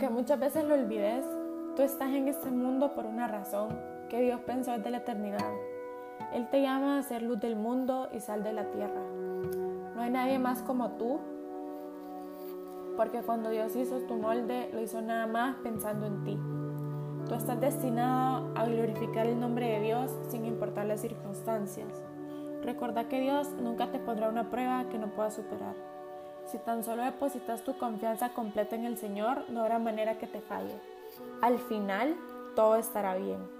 Aunque muchas veces lo olvides, tú estás en este mundo por una razón que Dios pensó desde la eternidad. Él te llama a ser luz del mundo y sal de la tierra. No hay nadie más como tú, porque cuando Dios hizo tu molde, lo hizo nada más pensando en ti. Tú estás destinado a glorificar el nombre de Dios sin importar las circunstancias. Recuerda que Dios nunca te pondrá una prueba que no puedas superar. Si tan solo depositas tu confianza completa en el Señor, no habrá manera que te falle. Al final, todo estará bien.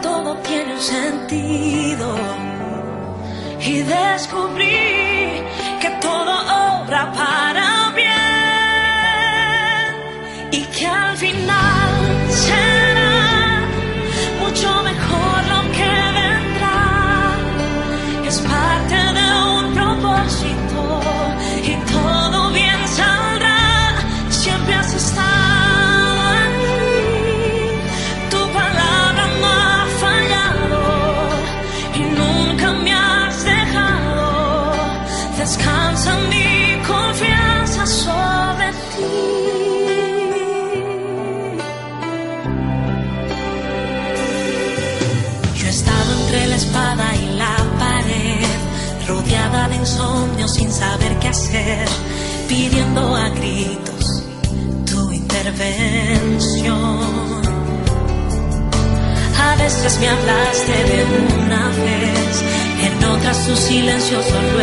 todo tiene un sentido. Y descubrí que todo obra para espada y la pared, rodeada de insomnio sin saber qué hacer, pidiendo a gritos tu intervención. A veces me hablaste de una vez, en otras tu silencio solo